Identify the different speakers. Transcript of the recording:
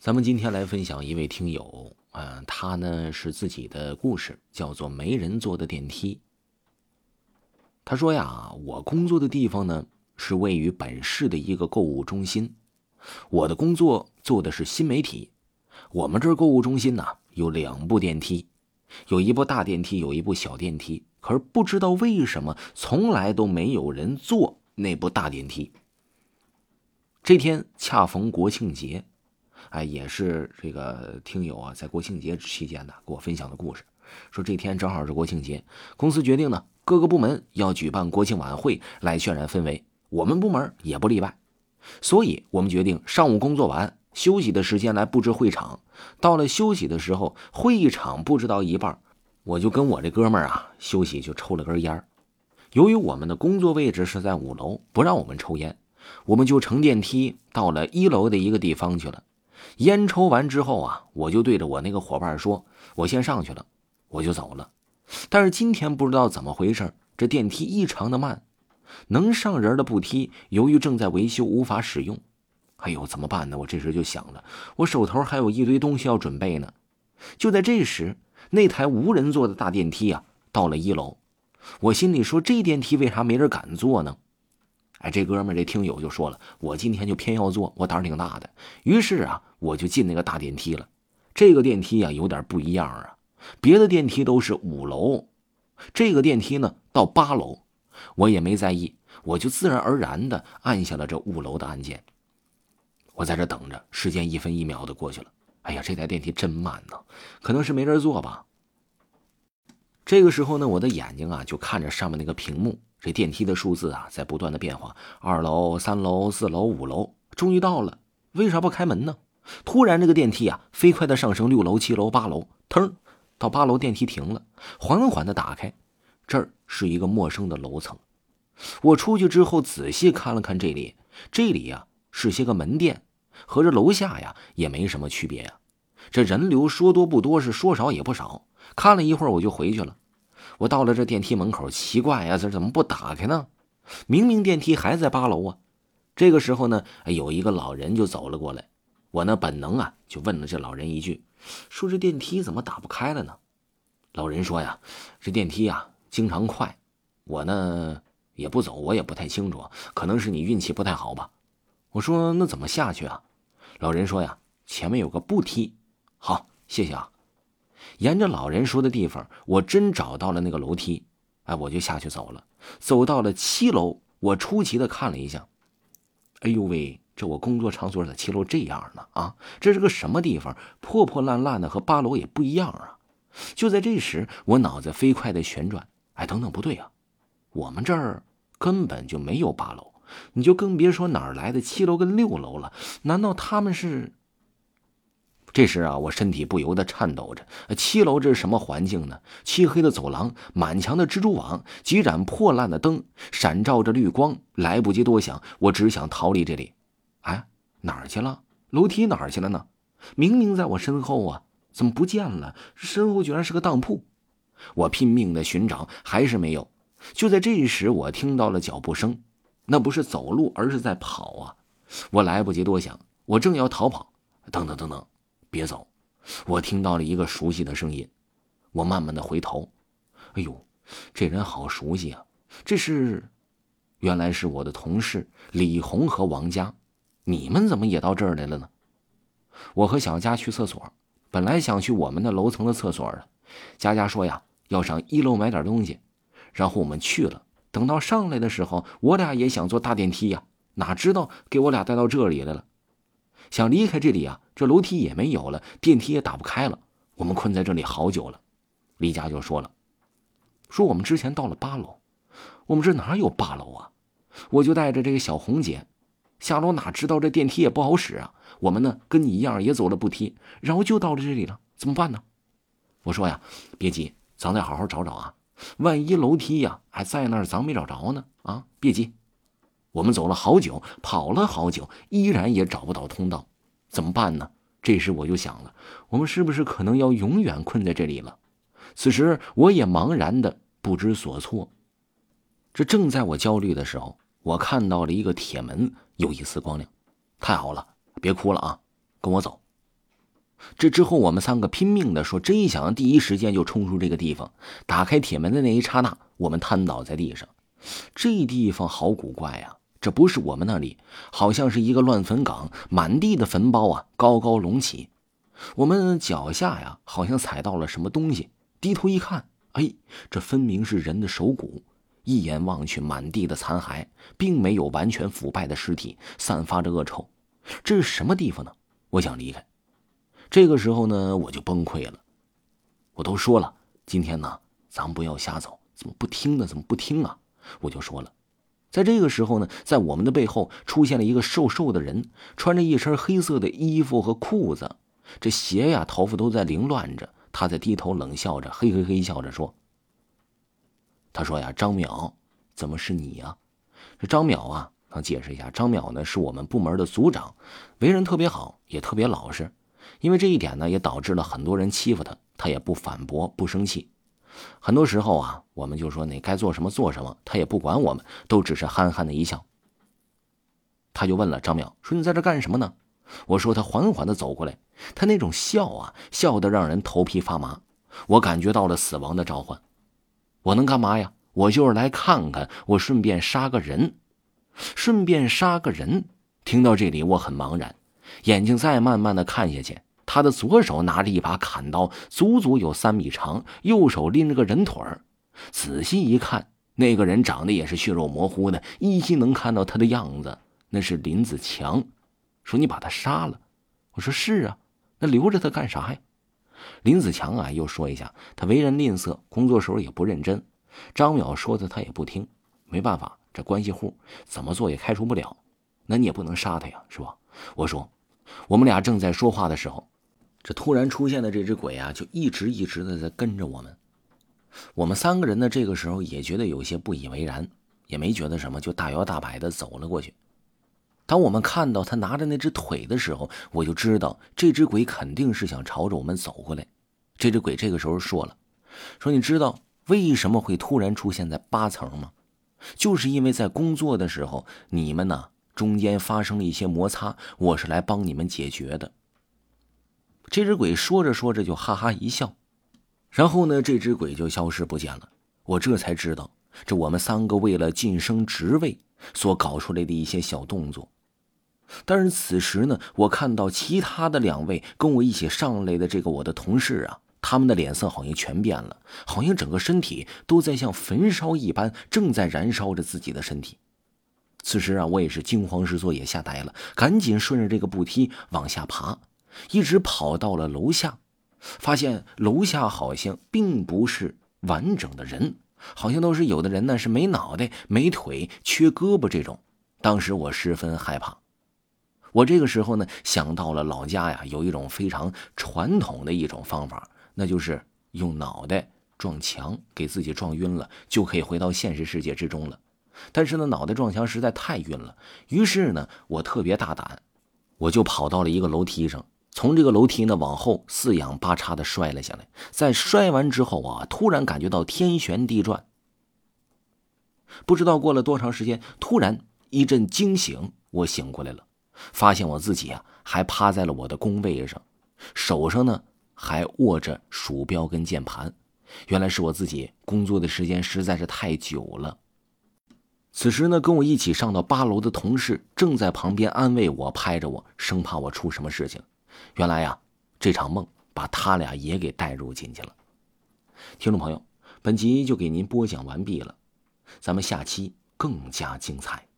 Speaker 1: 咱们今天来分享一位听友，啊，他呢是自己的故事，叫做没人坐的电梯。他说呀，我工作的地方呢是位于本市的一个购物中心，我的工作做的是新媒体。我们这儿购物中心呢有两部电梯，有一部大电梯，有一部小电梯。可是不知道为什么，从来都没有人坐那部大电梯。这天恰逢国庆节。哎，也是这个听友啊，在国庆节期间呢，给我分享的故事，说这天正好是国庆节，公司决定呢，各个部门要举办国庆晚会来渲染氛围，我们部门也不例外，所以我们决定上午工作完，休息的时间来布置会场。到了休息的时候，会议场布置到一半，我就跟我这哥们儿啊休息，就抽了根烟由于我们的工作位置是在五楼，不让我们抽烟，我们就乘电梯到了一楼的一个地方去了。烟抽完之后啊，我就对着我那个伙伴说：“我先上去了，我就走了。”但是今天不知道怎么回事，这电梯异常的慢，能上人的步梯由于正在维修无法使用。哎呦，怎么办呢？我这时就想了，我手头还有一堆东西要准备呢。就在这时，那台无人坐的大电梯啊到了一楼，我心里说：这电梯为啥没人敢坐呢？哎，这哥们这听友就说了，我今天就偏要坐，我胆儿挺大的。于是啊，我就进那个大电梯了。这个电梯啊，有点不一样啊，别的电梯都是五楼，这个电梯呢到八楼。我也没在意，我就自然而然的按下了这五楼的按键。我在这等着，时间一分一秒的过去了。哎呀，这台电梯真慢呐，可能是没人坐吧。这个时候呢，我的眼睛啊就看着上面那个屏幕。这电梯的数字啊，在不断的变化，二楼、三楼、四楼、五楼，终于到了。为啥不开门呢？突然，这个电梯啊，飞快的上升六楼、七楼、八楼，腾，到八楼电梯停了，缓缓的打开，这儿是一个陌生的楼层。我出去之后，仔细看了看这里，这里呀是些个门店，和这楼下呀也没什么区别呀。这人流说多不多，是说少也不少。看了一会儿，我就回去了。我到了这电梯门口，奇怪呀，这怎么不打开呢？明明电梯还在八楼啊！这个时候呢，有一个老人就走了过来。我呢，本能啊，就问了这老人一句：“说这电梯怎么打不开了呢？”老人说呀：“这电梯呀，经常快，我呢也不走，我也不太清楚，可能是你运气不太好吧。”我说：“那怎么下去啊？”老人说呀：“前面有个步梯。”好，谢谢啊。沿着老人说的地方，我真找到了那个楼梯，哎，我就下去走了。走到了七楼，我出奇的看了一下，哎呦喂，这我工作场所的七楼这样呢？啊，这是个什么地方？破破烂烂的，和八楼也不一样啊！就在这时，我脑子飞快的旋转，哎，等等，不对啊，我们这儿根本就没有八楼，你就更别说哪儿来的七楼跟六楼了。难道他们是？这时啊，我身体不由得颤抖着。七楼这是什么环境呢？漆黑的走廊，满墙的蜘蛛网，几盏破烂的灯，闪照着绿光。来不及多想，我只想逃离这里。哎，哪儿去了？楼梯哪儿去了呢？明明在我身后啊，怎么不见了？身后居然是个当铺。我拼命的寻找，还是没有。就在这时，我听到了脚步声，那不是走路，而是在跑啊！我来不及多想，我正要逃跑，等等等等。别走！我听到了一个熟悉的声音，我慢慢的回头，哎呦，这人好熟悉啊！这是，原来是我的同事李红和王佳，你们怎么也到这儿来了呢？我和小佳去厕所，本来想去我们的楼层的厕所的，佳佳说呀，要上一楼买点东西，然后我们去了。等到上来的时候，我俩也想坐大电梯呀，哪知道给我俩带到这里来了。想离开这里啊，这楼梯也没有了，电梯也打不开了，我们困在这里好久了。李佳就说了：“说我们之前到了八楼，我们这哪有八楼啊？我就带着这个小红姐下楼，哪知道这电梯也不好使啊。我们呢跟你一样也走了步梯，然后就到了这里了，怎么办呢？”我说呀：“别急，咱再好好找找啊，万一楼梯呀还在那儿，咱没找着呢啊！别急。”我们走了好久，跑了好久，依然也找不到通道，怎么办呢？这时我就想了，我们是不是可能要永远困在这里了？此时我也茫然的不知所措。这正在我焦虑的时候，我看到了一个铁门，有一丝光亮。太好了，别哭了啊，跟我走。这之后，我们三个拼命的说，真想第一时间就冲出这个地方。打开铁门的那一刹那，我们瘫倒在地上。这地方好古怪呀！这不是我们那里，好像是一个乱坟岗，满地的坟包啊，高高隆起。我们脚下呀，好像踩到了什么东西，低头一看，哎，这分明是人的手骨。一眼望去，满地的残骸，并没有完全腐败的尸体，散发着恶臭。这是什么地方呢？我想离开。这个时候呢，我就崩溃了。我都说了，今天呢，咱不要瞎走，怎么不听呢？怎么不听啊？我就说了，在这个时候呢，在我们的背后出现了一个瘦瘦的人，穿着一身黑色的衣服和裤子，这鞋呀，头发都在凌乱着。他在低头冷笑着，嘿嘿嘿笑着说：“他说呀，张淼，怎么是你呀？这张淼啊，他解释一下，张淼呢是我们部门的组长，为人特别好，也特别老实。”因为这一点呢，也导致了很多人欺负他，他也不反驳，不生气。很多时候啊，我们就说你该做什么做什么，他也不管我们，都只是憨憨的一笑。他就问了张淼，说你在这干什么呢？我说他缓缓的走过来，他那种笑啊，笑得让人头皮发麻，我感觉到了死亡的召唤。我能干嘛呀？我就是来看看，我顺便杀个人，顺便杀个人。听到这里，我很茫然。眼睛再慢慢的看下去，他的左手拿着一把砍刀，足足有三米长；右手拎着个人腿儿。仔细一看，那个人长得也是血肉模糊的，依稀能看到他的样子，那是林子强。说你把他杀了，我说是啊，那留着他干啥呀？林子强啊，又说一下，他为人吝啬，工作时候也不认真。张淼说的他也不听，没办法，这关系户怎么做也开除不了，那你也不能杀他呀，是吧？我说。我们俩正在说话的时候，这突然出现的这只鬼啊，就一直一直的在跟着我们。我们三个人呢，这个时候也觉得有些不以为然，也没觉得什么，就大摇大摆的走了过去。当我们看到他拿着那只腿的时候，我就知道这只鬼肯定是想朝着我们走过来。这只鬼这个时候说了：“说你知道为什么会突然出现在八层吗？就是因为在工作的时候，你们呢？”中间发生了一些摩擦，我是来帮你们解决的。这只鬼说着说着就哈哈一笑，然后呢，这只鬼就消失不见了。我这才知道，这我们三个为了晋升职位所搞出来的一些小动作。但是此时呢，我看到其他的两位跟我一起上来的这个我的同事啊，他们的脸色好像全变了，好像整个身体都在像焚烧一般，正在燃烧着自己的身体。此时啊，我也是惊慌失措，也吓呆了，赶紧顺着这个步梯往下爬，一直跑到了楼下，发现楼下好像并不是完整的人，好像都是有的人呢是没脑袋、没腿、缺胳膊这种。当时我十分害怕，我这个时候呢想到了老家呀，有一种非常传统的一种方法，那就是用脑袋撞墙，给自己撞晕了，就可以回到现实世界之中了。但是呢，脑袋撞墙实在太晕了。于是呢，我特别大胆，我就跑到了一个楼梯上，从这个楼梯呢往后四仰八叉的摔了下来。在摔完之后啊，突然感觉到天旋地转。不知道过了多长时间，突然一阵惊醒，我醒过来了，发现我自己啊还趴在了我的工位上，手上呢还握着鼠标跟键盘。原来是我自己工作的时间实在是太久了。此时呢，跟我一起上到八楼的同事正在旁边安慰我，拍着我，生怕我出什么事情。原来呀，这场梦把他俩也给带入进去了。听众朋友，本集就给您播讲完毕了，咱们下期更加精彩。